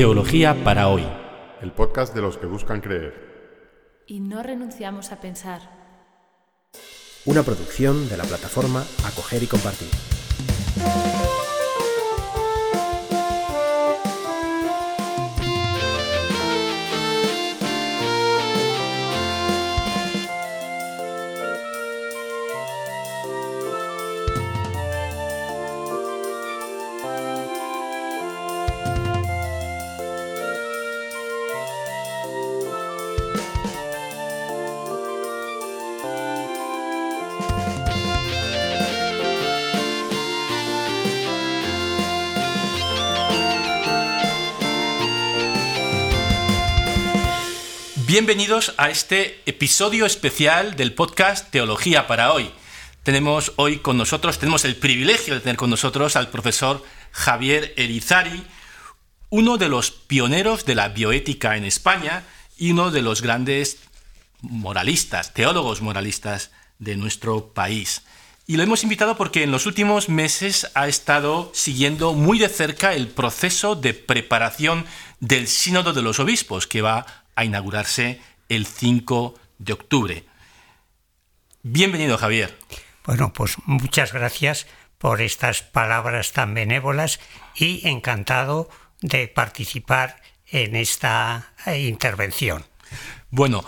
Teología para hoy. El podcast de los que buscan creer. Y no renunciamos a pensar. Una producción de la plataforma Acoger y Compartir. Bienvenidos a este episodio especial del podcast Teología para hoy. Tenemos hoy con nosotros, tenemos el privilegio de tener con nosotros al profesor Javier Erizari, uno de los pioneros de la bioética en España y uno de los grandes moralistas, teólogos moralistas de nuestro país. Y lo hemos invitado porque en los últimos meses ha estado siguiendo muy de cerca el proceso de preparación del Sínodo de los Obispos, que va a inaugurarse el 5 de octubre. Bienvenido, Javier. Bueno, pues muchas gracias por estas palabras tan benévolas y encantado de participar en esta eh, intervención. Bueno,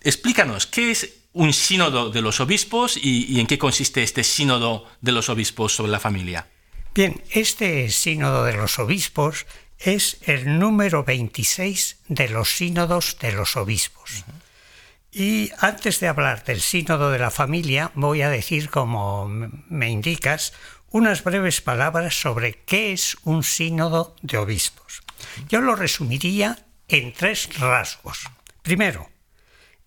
explícanos, ¿qué es un sínodo de los obispos y, y, en qué consiste este sínodo de los obispos sobre la familia? Bien, este sínodo de los obispos es el número 26 de los sínodos de los obispos. Y antes de hablar del sínodo de la familia, voy a decir, como me indicas, unas breves palabras sobre qué es un sínodo de obispos. Yo lo resumiría en tres rasgos. Primero,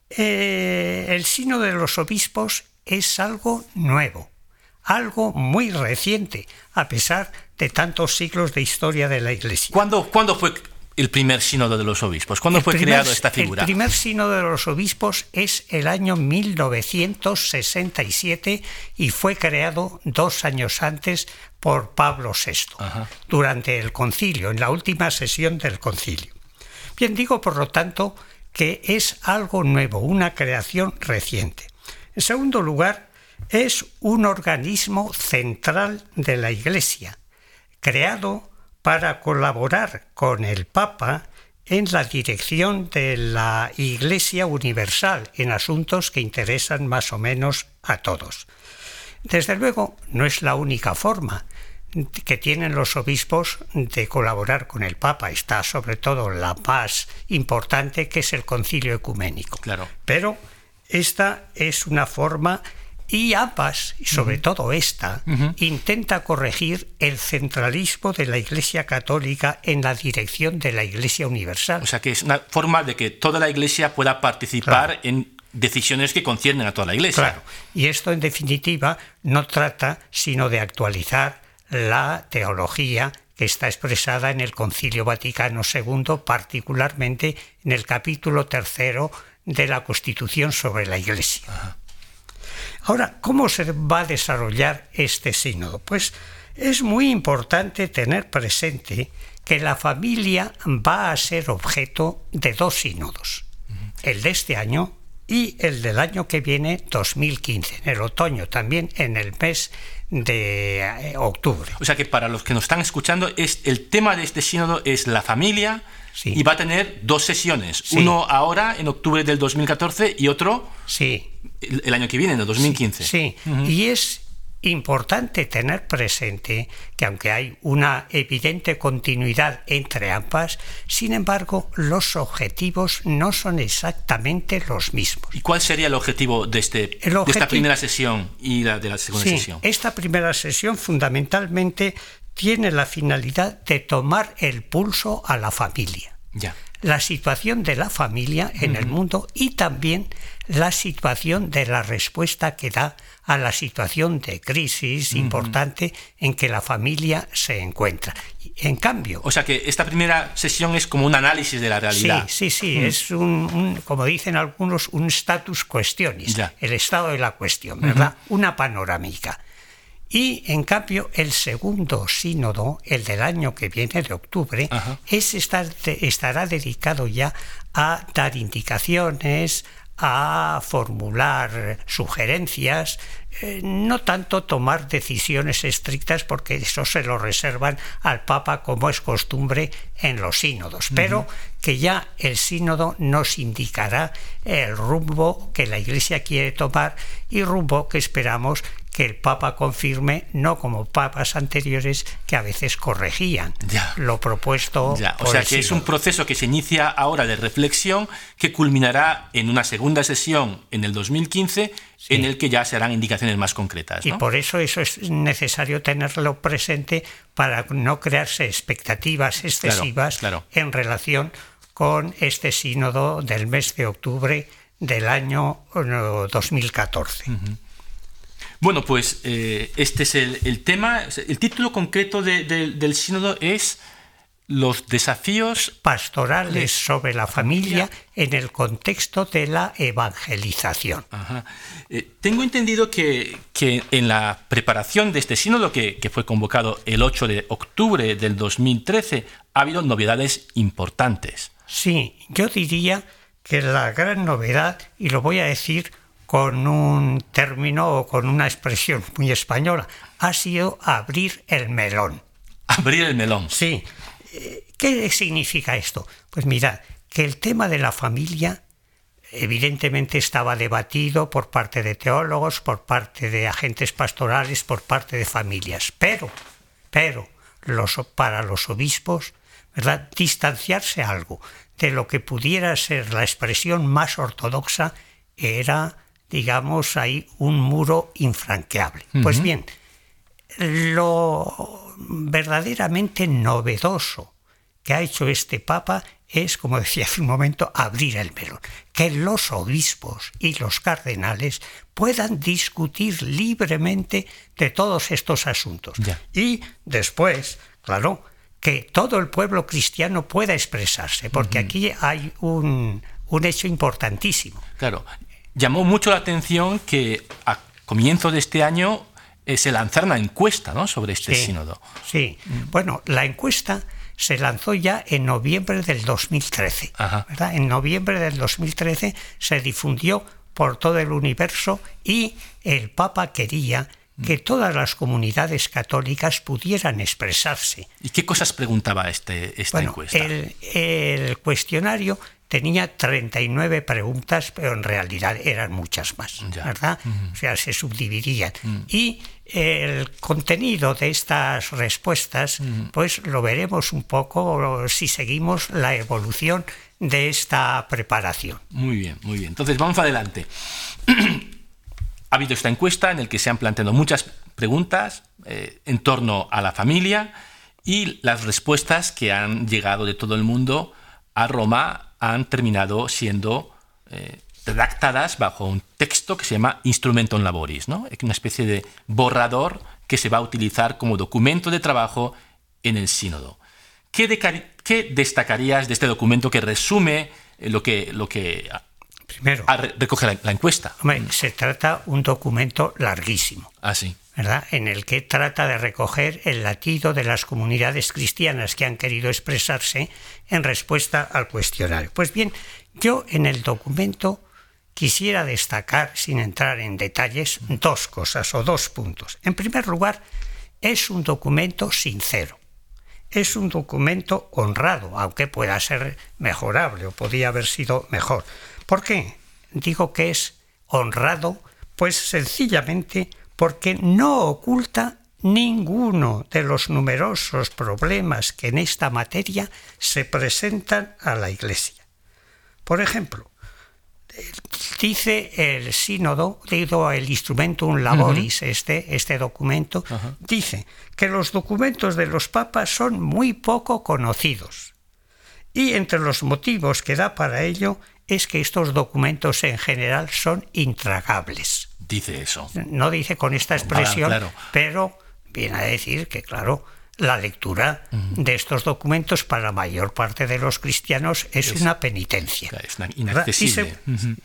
eh, el sínodo de los obispos es algo nuevo, algo muy reciente, a pesar de tantos siglos de historia de la Iglesia. ¿Cuándo, ¿cuándo fue el primer sínodo de los obispos? ¿Cuándo El fue primer- creado esta figura? El primer sínodo de los obispos es el año 1967 y fue creado dos años antes por Pablo VI, Ajá. durante el concilio, en la última sesión del concilio. Bien, digo por lo tanto que es algo nuevo, una creación reciente. En segundo lugar, es un organismo central de la Iglesia, creado para colaborar con el Papa en la dirección de la Iglesia Universal en asuntos que interesan más o menos a todos. Desde luego, no es la única forma que tienen los obispos de colaborar con el Papa. Está sobre todo la más importante, que es el concilio ecuménico. Claro. Pero esta es una forma y ambas, y sobre todo esta, intenta corregir el centralismo de la Iglesia Católica en la dirección de la Iglesia Universal. O sea que es una forma de que toda la iglesia pueda participar Claro. en decisiones que conciernen a toda la iglesia. Claro. Y esto, en definitiva, no trata sino de actualizar la teología que está expresada en el Concilio Vaticano II, particularmente en el capítulo tercero de la Constitución sobre la Iglesia. Ahora, ¿cómo se va a desarrollar este sínodo? Pues es muy importante tener presente que la familia va a ser objeto de dos sínodos, el de este año y el del año que viene, 2015, en el otoño, también en el mes de eh, octubre. O sea que para los que nos están escuchando, es, el tema de este sínodo es la familia Sí. y va a tener dos sesiones. Sí. Uno ahora, en octubre del 2014, y otro Sí, el, el año que viene, en el 2015. Sí, y es importante tener presente que aunque hay una evidente continuidad entre ambas, sin embargo, los objetivos no son exactamente los mismos. ¿Y cuál sería el objetivo de, este, de esta primera sesión y la de la segunda Sí, sesión? esta primera sesión fundamentalmente tiene la finalidad de tomar el pulso a la familia. Ya. la situación de la familia en el mundo y también la situación de la respuesta que da a la situación de crisis importante en que la familia se encuentra. En cambio, O sea que esta primera sesión es como un análisis de la sí, realidad. sí, sí, es un, un, como dicen algunos, un status questionis, Ya. el estado de la cuestión, ¿verdad? Una panorámica. Y en cambio, el segundo sínodo, el del año que viene, de octubre, estará dedicado ya a dar indicaciones, a formular sugerencias, eh, no tanto tomar decisiones estrictas porque eso se lo reservan al Papa como es costumbre en los sínodos, pero que ya el sínodo nos indicará el rumbo que la Iglesia quiere tomar y rumbo que esperamos que el Papa confirme, no como papas anteriores que a veces corregían lo propuesto. Ya. O sea que es un proceso que se inicia ahora de reflexión que culminará en una segunda sesión en el 2015 en el que ya se harán indicaciones más concretas. Y por eso eso es necesario tenerlo presente para no crearse expectativas excesivas en relación con este sínodo del mes de octubre del año 2014. Bueno, pues eh, este es el, tema. El título concreto del sínodo es los desafíos pastorales sobre la familia en el contexto de la evangelización. Eh, tengo entendido que, en la preparación de este sínodo, que, que, fue convocado el 8 de octubre del 2013, ha habido novedades importantes. Sí, yo diría que la gran novedad, y lo voy a decir con un término o con una expresión muy española, ha sido abrir el melón. Abrir el melón. Sí. ¿Qué significa esto? Pues mirad, que el tema de la familia evidentemente estaba debatido por parte de teólogos, por parte de agentes pastorales, por parte de familias, pero, pero los, para los obispos, ¿verdad? distanciarse algo de lo que pudiera ser la expresión más ortodoxa era digamos, hay un muro infranqueable. Pues bien, lo verdaderamente novedoso que ha hecho este Papa es, como decía hace un momento, abrir el melón, que los obispos y los cardenales puedan discutir libremente de todos estos asuntos. Y después, claro, que todo el pueblo cristiano pueda expresarse, porque aquí hay un, un hecho importantísimo. Claro, llamó mucho la atención que a comienzo de este año eh, se lanzara una encuesta ¿no? sobre este sínodo. Sí, bueno, la encuesta se lanzó ya en noviembre del 2013. ¿verdad? En noviembre del 2013 se difundió por todo el universo y el Papa quería que todas las comunidades católicas pudieran expresarse. ¿Y qué cosas preguntaba este, esta encuesta? El, el, cuestionario tenía 39 preguntas, pero en realidad eran muchas más, ¿verdad? O sea, se subdividían. Y el contenido de estas respuestas, pues lo veremos un poco si seguimos la evolución de esta preparación. Muy bien, muy bien. Entonces, vamos adelante. ha habido esta encuesta en la que se han planteado muchas preguntas eh, en torno a la familia y las respuestas que han llegado de todo el mundo a Roma han terminado siendo eh, redactadas bajo un texto que se llama Instrumentum Laboris, ¿no? una especie de borrador que se va a utilizar como documento de trabajo en el sínodo. ¿Qué, qué destacarías de este documento que resume eh, lo que, lo que Primero, recoge la, encuesta? se trata un documento larguísimo. Ah, sí. En el que trata de recoger el latido de las comunidades cristianas que han querido expresarse en respuesta al cuestionario. Pues bien, yo en el documento quisiera destacar, sin entrar en detalles, dos cosas o dos puntos. En primer lugar, es un documento sincero. Es un documento honrado, aunque pueda ser mejorable o podría haber sido mejor. ¿Por qué? Digo que es honrado, pues sencillamente porque no oculta ninguno de los numerosos problemas que en esta materia se presentan a la Iglesia. Por ejemplo, dice el sínodo, digo el instrumentum laboris, este, este documento, dice que los documentos de los papas son muy poco conocidos. Y entre los motivos que da para ello es que estos documentos en general son intragables dice eso. No dice con esta expresión, pero viene a decir que, claro, la lectura de estos documentos para la mayor parte de los cristianos es, una penitencia. Es inaccesible.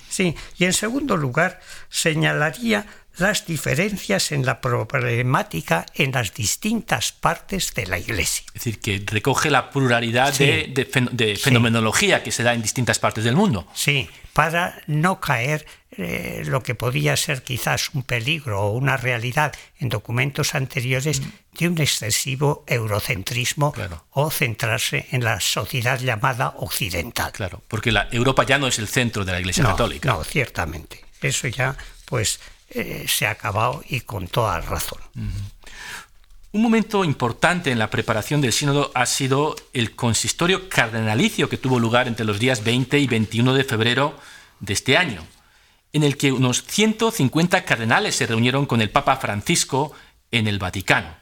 Sí, y en segundo lugar señalaría las diferencias en la problemática en las distintas partes de la Iglesia. Es decir, que recoge la pluralidad Sí. de, de fen- de fenomenología que se da en distintas partes del mundo. Sí, para no caer eh, lo que podía ser quizás un peligro o una realidad en documentos anteriores de un excesivo eurocentrismo Claro. o centrarse en la sociedad llamada occidental. Claro, porque la Europa ya no es el centro de la Iglesia no, Católica. no, ciertamente. Eso ya pues eh, se ha acabado y con toda razón. Un momento importante en la preparación del sínodo ha sido el consistorio cardenalicio que tuvo lugar entre los días 20 y 21 de febrero de este año, en el que unos 150 cardenales se reunieron con el Papa Francisco en el Vaticano.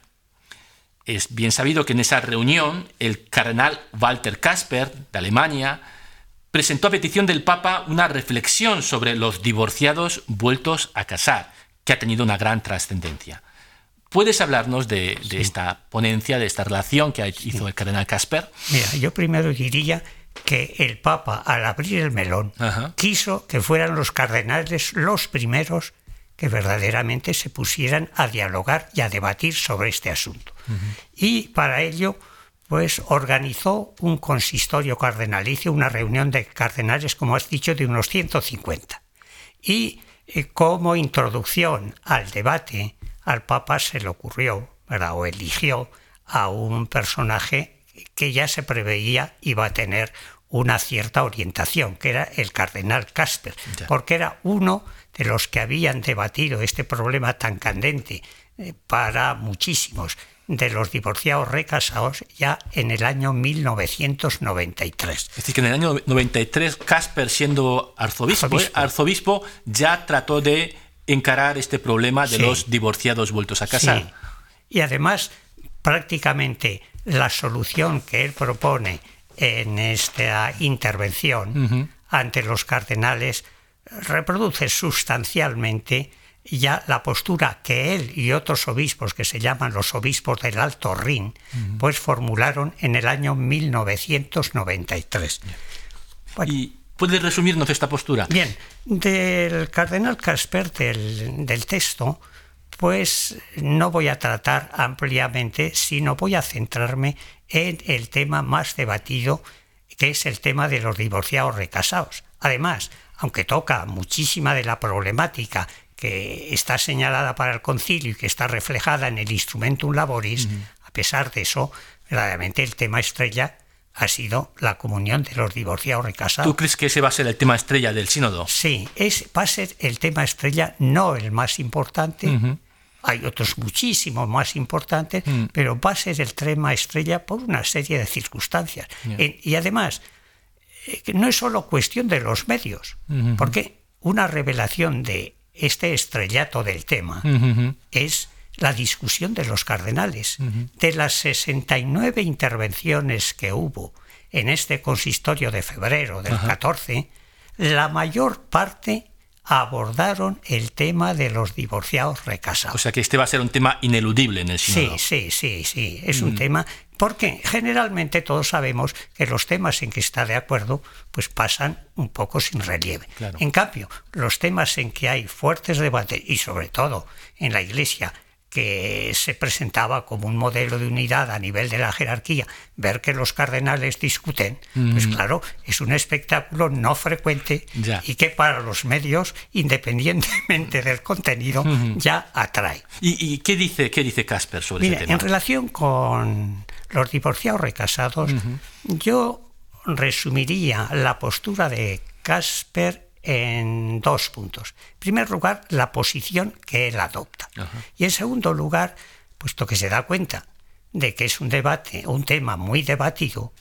Es bien sabido que en esa reunión el cardenal Walter Kasper, de Alemania, presentó a petición del Papa una reflexión sobre los divorciados vueltos a casar, que ha tenido una gran trascendencia. ¿Puedes hablarnos de, de esta ponencia, de esta relación que hizo el cardenal Casper? Mira, yo primero diría que el Papa, al abrir el melón, Ajá. quiso que fueran los cardenales los primeros que verdaderamente se pusieran a dialogar y a debatir sobre este asunto. Y para ello, pues organizó un consistorio cardenalicio, una reunión de cardenales, como has dicho, de unos 150. Y eh, como introducción al debate, al Papa se le ocurrió, ¿verdad? o eligió a un personaje que ya se preveía iba a tener una cierta orientación, que era el cardenal Casper, Ya. porque era uno de los que habían debatido este problema tan candente eh, para muchísimos de los divorciados recasados ya en el año 1993. Es decir, que en el año 93 Casper, siendo arzobispo, ¿eh? Arzobispo. arzobispo, ya trató de encarar este problema de Sí. los divorciados vueltos a casar. Sí. Y además, prácticamente la solución que él propone en esta intervención ante los cardenales reproduce sustancialmente ya la postura que él y otros obispos, que se llaman los obispos del Alto Rin, pues formularon en el año 1993. Bueno, ¿Y puedes resumirnos esta postura? Bien, del cardenal Casper del, del texto, pues no voy a tratar ampliamente, sino voy a centrarme en el tema más debatido, que es el tema de los divorciados recasados. Además, aunque toca muchísima de la problemática que está señalada para el concilio y que está reflejada en el Instrumentum Laboris, a pesar de eso, verdaderamente el tema estrella ha sido la comunión de los divorciados recasados. ¿Tú crees que ese va a ser el tema estrella del sínodo? Sí, es, va a ser el tema estrella, no el más importante. Hay otros muchísimos más importantes, pero va a ser el tema estrella por una serie de circunstancias. Y además, eh, no es solo cuestión de los medios, porque una revelación de este estrellato del tema es la discusión de los cardenales. De las 69 intervenciones que hubo en este consistorio de febrero del 14, la mayor parte abordaron el tema de los divorciados recasados. O sea que este va a ser un tema ineludible en el sínodo. Sí, sí, sí, sí. Es un tema porque generalmente todos sabemos que los temas en que está de acuerdo pues pasan un poco sin relieve. Claro. En cambio, los temas en que hay fuertes debates y sobre todo en la Iglesia que se presentaba como un modelo de unidad a nivel de la jerarquía, ver que los cardenales discuten, pues claro, es un espectáculo no frecuente Ya. y que para los medios, independientemente del contenido, ya atrae. ¿Y, y qué dice qué dice Casper sobre Mira, ese tema? en relación con los divorciados recasados, yo resumiría la postura de Casper en dos puntos. En primer lugar, la posición que él adopta. Y en segundo lugar, puesto que se da cuenta de que es un debate, un tema muy debatido,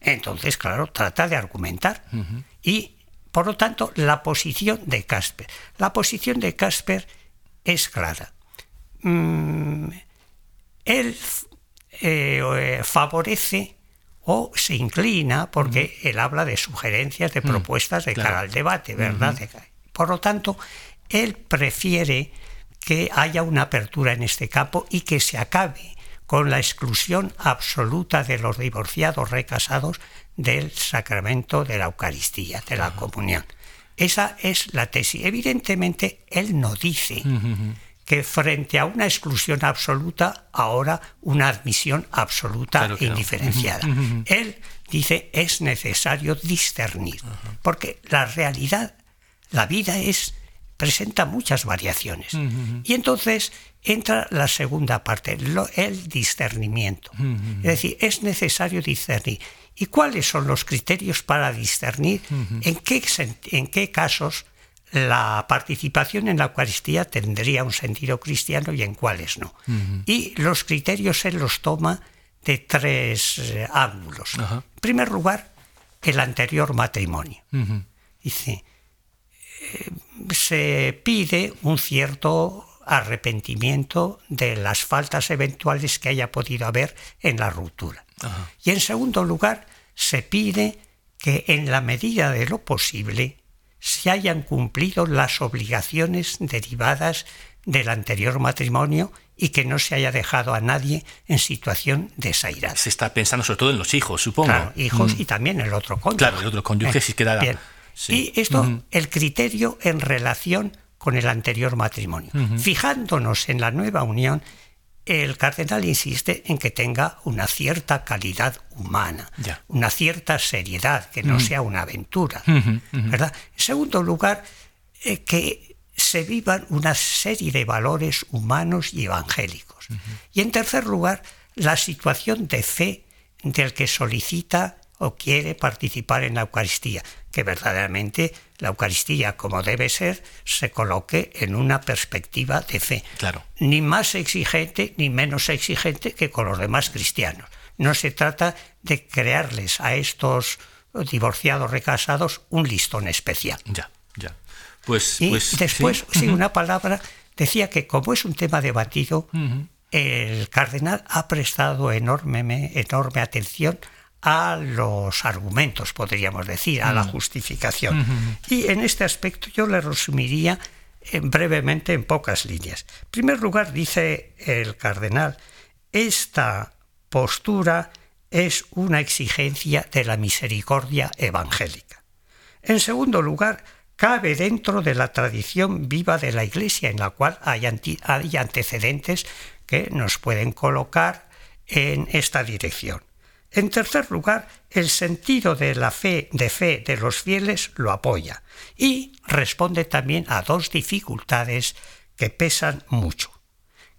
entonces, claro, trata de argumentar. Y, por lo tanto, la posición de Casper. La posición de Casper es clara. Mm, él eh, eh, favorece o se inclina, porque él habla de sugerencias, de propuestas de claro. cara al debate, ¿verdad? Por lo tanto, él prefiere que haya una apertura en este campo y que se acabe con la exclusión absoluta de los divorciados recasados del sacramento de la Eucaristía, de la comunión. Esa es la tesis. Evidentemente, él no dice que frente a una exclusión absoluta, ahora una admisión absoluta Claro e no. indiferenciada. Él dice es necesario discernir, porque la realidad, la vida es presenta muchas variaciones. Y entonces entra la segunda parte, lo- el discernimiento. Es decir, es necesario discernir. ¿Y cuáles son los criterios para discernir en, qué, en qué casos la participación en la Eucaristía tendría un sentido cristiano y en cuáles no? Y los criterios él los toma de tres eh, ángulos. En primer lugar, el anterior matrimonio. Dice, eh, se pide un cierto arrepentimiento de las faltas eventuales que haya podido haber en la ruptura. Y en segundo lugar, se pide que en la medida de lo posible se hayan cumplido las obligaciones derivadas del anterior matrimonio y que no se haya dejado a nadie en situación desairada. Se está pensando sobre todo en los hijos, supongo. Claro, hijos y también el otro cónyuge. Claro, el otro cónyuge queda- Bien. sí. Y esto, el criterio en relación con el anterior matrimonio. Fijándonos en la nueva unión, el cardenal insiste en que tenga una cierta calidad humana, Ya. una cierta seriedad, que no sea una aventura. ¿verdad? En segundo lugar, eh, que se vivan una serie de valores humanos y evangélicos. Y en tercer lugar, la situación de fe del que solicita o quiere participar en la Eucaristía, que verdaderamente la Eucaristía, como debe ser, se coloque en una perspectiva de fe. Claro. Ni más exigente ni menos exigente que con los demás cristianos. No se trata de crearles a estos divorciados recasados un listón especial. Ya, ya. Pues, Y pues, después, sí. sí, una palabra, decía que como es un tema debatido, el cardenal ha prestado enorme, enorme atención a los argumentos, podríamos decir, a la justificación. Y en este aspecto yo le resumiría brevemente en pocas líneas. En primer lugar, dice el cardenal, esta postura es una exigencia de la misericordia evangélica. En segundo lugar, cabe dentro de la tradición viva de la Iglesia, en la cual hay antecedentes que nos pueden colocar en esta dirección. En tercer lugar, el sentido de la fe de fe de los fieles lo apoya y responde también a dos dificultades que pesan mucho,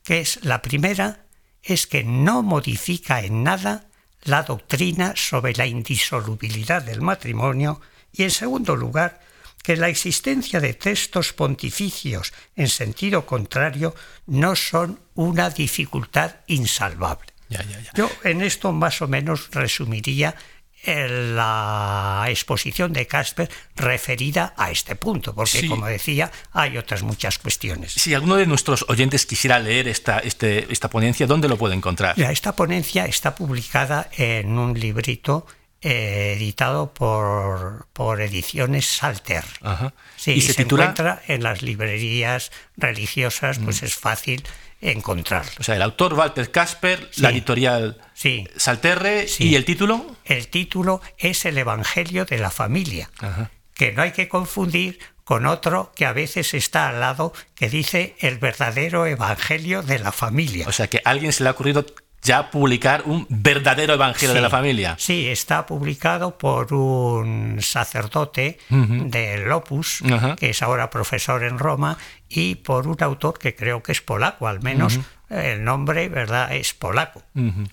que es la primera es que no modifica en nada la doctrina sobre la indisolubilidad del matrimonio y en segundo lugar que la existencia de textos pontificios en sentido contrario no son una dificultad insalvable. Ya, ya, ya. Yo en esto más o menos resumiría eh, la exposición de Casper referida a este punto, porque Sí. como decía, hay otras muchas cuestiones. Si alguno de nuestros oyentes quisiera leer esta, este, esta ponencia, ¿dónde lo puede encontrar? Mira, esta ponencia está publicada en un librito eh, editado por, por Ediciones Salter. Ajá. Sí, ¿Y y se se, titula? encuentra en las librerías religiosas, pues es fácil encontrarlo. O sea, el autor Walter Casper, la editorial Sí. Salterre Sí. y el título. El título es El Evangelio de la Familia, Ajá. que no hay que confundir con otro que a veces está al lado que dice el verdadero Evangelio de la Familia. O sea, que a alguien se le ha ocurrido ya publicar un verdadero evangelio de la familia. Sí, está publicado por un sacerdote del Opus, que es ahora profesor en Roma, y por un autor que creo que es polaco, al menos el nombre, ¿verdad?, es polaco.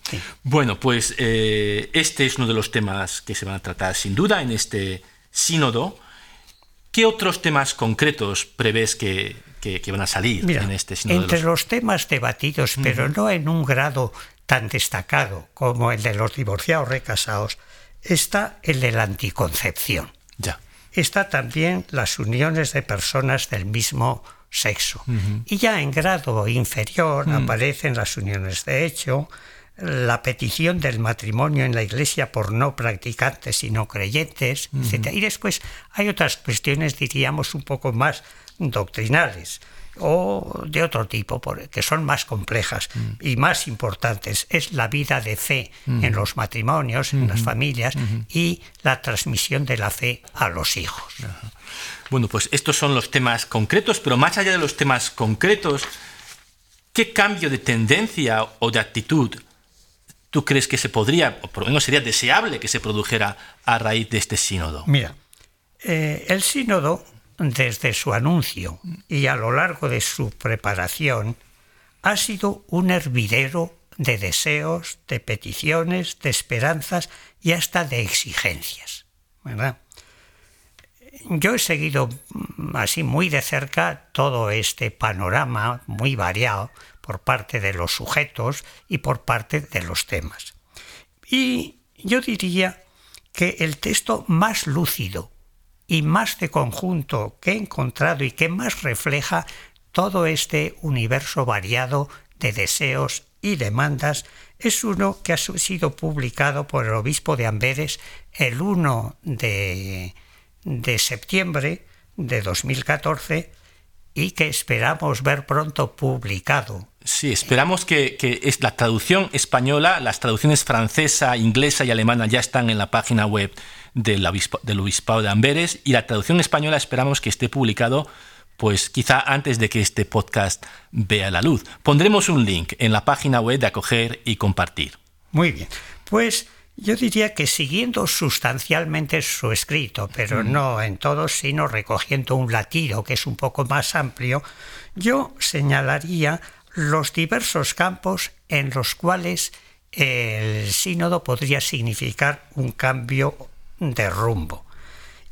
Sí. Bueno, pues eh, este es uno de los temas que se van a tratar sin duda en este sínodo. ¿Qué otros temas concretos prevés que, que- que van a salir Mira, en este sínodo? entre los- los... temas debatidos, pero no en un grado tan destacado como el de los divorciados recasados, está el de la anticoncepción. Ya. está también las uniones de personas del mismo sexo. Y ya en grado inferior aparecen las uniones de hecho, la petición del matrimonio en la iglesia por no practicantes y no creyentes, etc. Y después hay otras cuestiones, diríamos, un poco más doctrinales. O de otro tipo, que son más complejas y más importantes. Es la vida de fe en los matrimonios, en las familias y la transmisión de la fe a los hijos. Bueno, pues estos son los temas concretos, pero más allá de los temas concretos, ¿qué cambio de tendencia o de actitud tú crees que se podría, o por lo menos sería deseable que se produjera a raíz de este sínodo? Mira, eh, el sínodo, desde su anuncio y a lo largo de su preparación, ha sido un hervidero de deseos, de peticiones, de esperanzas y hasta de exigencias. Yo he seguido mm, así muy de cerca todo este panorama muy variado por parte de los sujetos y por parte de los temas. Y yo diría que el texto más lúcido y más de conjunto que he encontrado y que más refleja todo este universo variado de deseos y demandas es uno que ha sido publicado por el obispo de Amberes el 1 de, de septiembre de 2014 y que esperamos ver pronto publicado. Sí, esperamos que, es la traducción española, las traducciones francesa, inglesa y alemana ya están en la página web del, del Obispado de Amberes y la traducción española esperamos que esté publicado pues quizá antes de que este podcast vea la luz. Pondremos un link en la página web de acoger y compartir. Muy bien, pues yo diría que siguiendo sustancialmente su escrito, pero no en todo, sino recogiendo un latido que es un poco más amplio, yo señalaría los diversos campos en los cuales el sínodo podría significar un cambio de rumbo.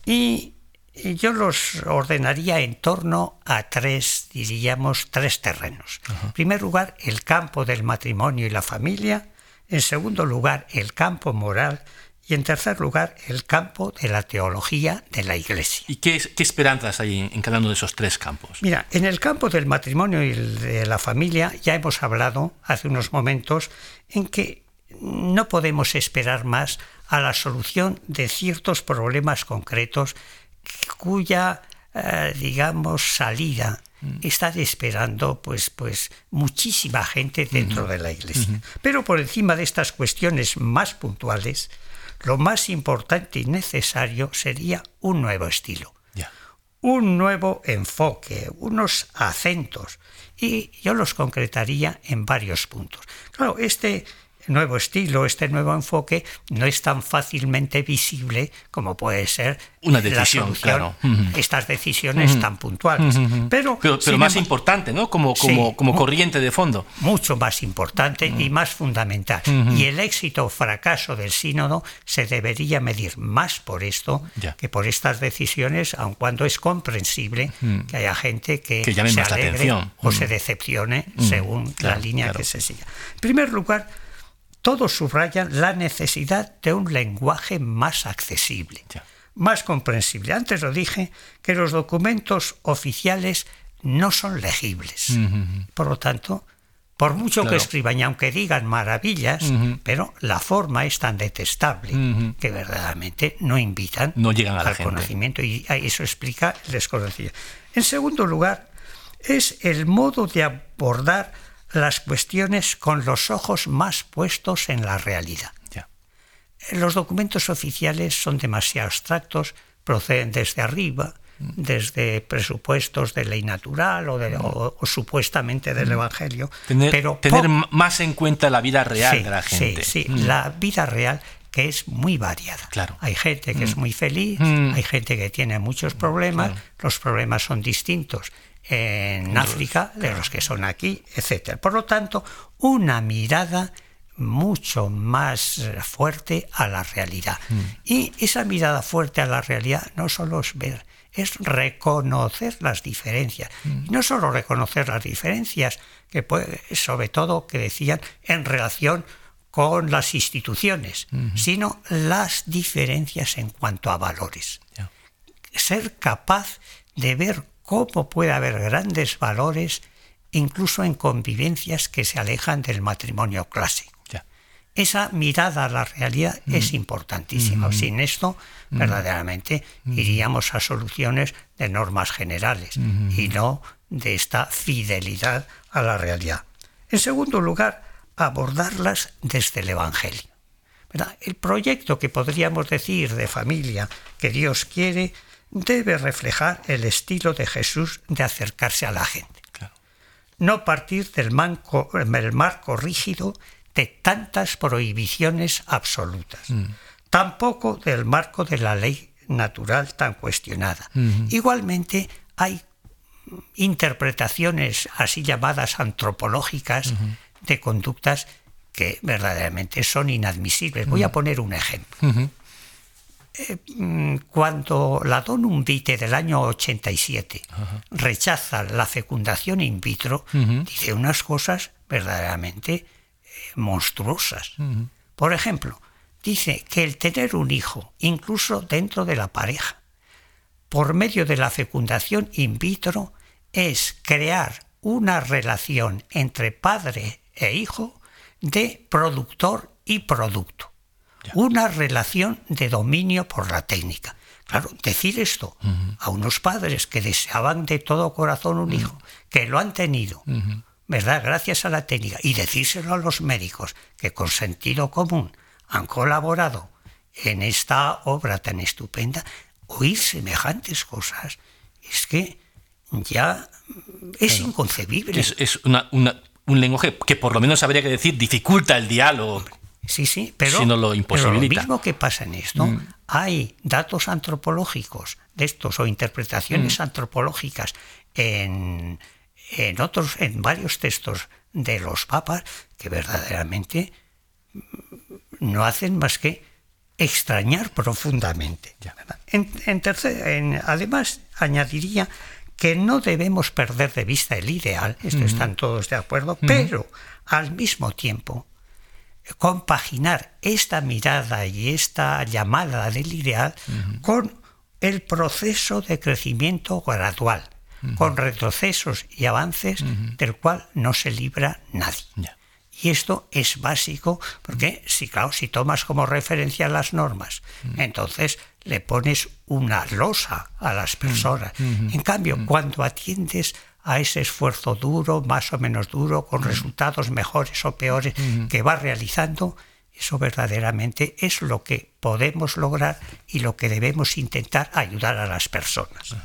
Y yo los ordenaría en torno a tres, diríamos, tres terrenos. En primer lugar, el campo del matrimonio y la familia, en segundo lugar, el campo moral y en tercer lugar, el campo de la teología de la Iglesia. ¿Y qué, esperanzas hay en, cada uno de esos tres campos? Mira, en el campo del matrimonio y de la familia ya hemos hablado hace unos momentos en que no podemos esperar más a la solución de ciertos problemas concretos cuya, eh, digamos, salida Mm. está esperando pues, pues muchísima gente dentro de la iglesia. Pero por encima de estas cuestiones más puntuales, lo más importante y necesario sería un nuevo estilo, un nuevo enfoque, unos acentos, y yo los concretaría en varios puntos. Claro, este nuevo estilo, este nuevo enfoque, no es tan fácilmente visible como puede ser una decisión, claro. Estas decisiones tan puntuales. Pero, pero, más importante, ¿no? Como, como, como corriente de fondo. Mucho más importante y más fundamental. Y el éxito o fracaso del sínodo se debería medir más por esto que por estas decisiones, aun cuando es comprensible que haya gente que, se alegre o se decepcione según la línea que se siga. En primer lugar, todos subrayan la necesidad de un lenguaje más accesible, más comprensible. Antes lo dije, que los documentos oficiales no son legibles. Por lo tanto, por mucho que escriban y aunque digan maravillas, pero la forma es tan detestable que verdaderamente no invitan no llegan al conocimiento. Y eso explica el desconocimiento. En segundo lugar, es el modo de abordar las cuestiones con los ojos más puestos en la realidad. Los documentos oficiales son demasiado abstractos, proceden desde arriba, mm. desde presupuestos de ley natural o, supuestamente del mm. Evangelio. Tener, pero tener más en cuenta la vida real de la gente. Sí, sí, mm. la vida real que es muy variada. Claro. Hay gente que es muy feliz, hay gente que tiene muchos problemas, los problemas son distintos en África de los que son aquí, etc. Por lo tanto, una mirada mucho más fuerte a la realidad. Mm. Y esa mirada fuerte a la realidad no solo es ver, es reconocer las diferencias. Mm. Y no solo reconocer las diferencias, que sobre todo que decían en relación con las instituciones, mm-hmm. sino las diferencias en cuanto a valores. Ser capaz de ver cómo puede haber grandes valores incluso en convivencias que se alejan del matrimonio clásico. Esa mirada a la realidad mm. es importantísima. Mm. Sin esto, mm. verdaderamente, iríamos a soluciones de normas generales y no de esta fidelidad a la realidad. En segundo lugar, abordarlas desde el Evangelio. El proyecto que podríamos decir de familia que Dios quiere debe reflejar el estilo de Jesús de acercarse a la gente. No partir del, del, marco rígido de tantas prohibiciones absolutas. Mm. Tampoco del marco de la ley natural tan cuestionada. Igualmente hay interpretaciones así llamadas antropológicas de conductas que verdaderamente son inadmisibles. Voy a poner un ejemplo. Eh, mm, cuando la Donum Vitae del año 87 rechaza la fecundación in vitro, dice unas cosas verdaderamente eh, monstruosas. Por ejemplo, dice que el tener un hijo, incluso dentro de la pareja, por medio de la fecundación in vitro, es crear una relación entre padre e hijo de productor y producto una relación de dominio por la técnica. Claro, decir esto a unos padres que deseaban de todo corazón un hijo, que lo han tenido, ¿verdad? Gracias a la técnica, y decírselo a los médicos que con sentido común han colaborado en esta obra tan estupenda, oír semejantes cosas, es que ya es inconcebible. Es, un lenguaje que por lo menos habría que decir dificulta el diálogo. Sí, sí, pero, lo, mismo que pasa en esto, mm. hay datos antropológicos de estos o interpretaciones mm. antropológicas en, en, otros, en varios textos de los papas que verdaderamente no hacen más que extrañar profundamente. En, tercer, además, añadiría que no debemos perder de vista el ideal, esto mm. están todos de acuerdo, pero al mismo tiempo compaginar esta mirada y esta llamada del ideal con el proceso de crecimiento gradual, con retrocesos y avances del cual no se libra nadie. Y esto es básico porque si, claro, si tomas como referencia las normas, entonces le pones una losa a las personas. En cambio, cuando atiendes a ese esfuerzo duro, más o menos duro, con resultados mejores o peores que va realizando, eso verdaderamente es lo que podemos lograr y lo que debemos intentar ayudar a las personas.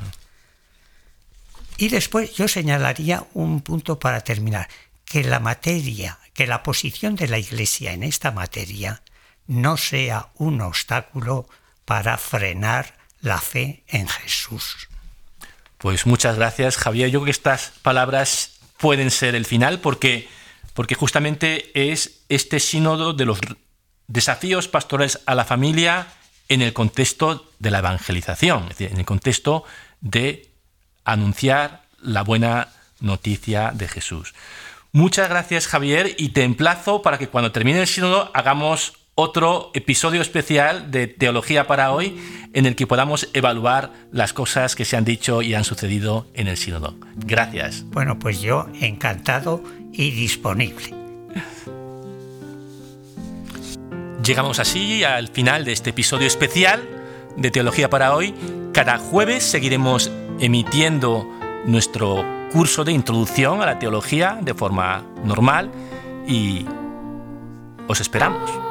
Y después yo señalaría un punto para terminar, que la materia, que la posición de la Iglesia en esta materia no sea un obstáculo para frenar la fe en Jesús. Pues muchas gracias, Javier. Yo creo que estas palabras pueden ser el final porque, porque justamente es este sínodo de los desafíos pastorales a la familia en el contexto de la evangelización, es decir, en el contexto de anunciar la buena noticia de Jesús. Muchas gracias Javier y te emplazo para que cuando termine el sínodo hagamos otro episodio especial de Teología para hoy en el que podamos evaluar las cosas que se han dicho y han sucedido en el sínodo. Gracias. Bueno, pues yo encantado y disponible. Llegamos así al final de este episodio especial de Teología para hoy. Cada jueves seguiremos emitiendo nuestro curso de introducción a la teología de forma normal y os esperamos.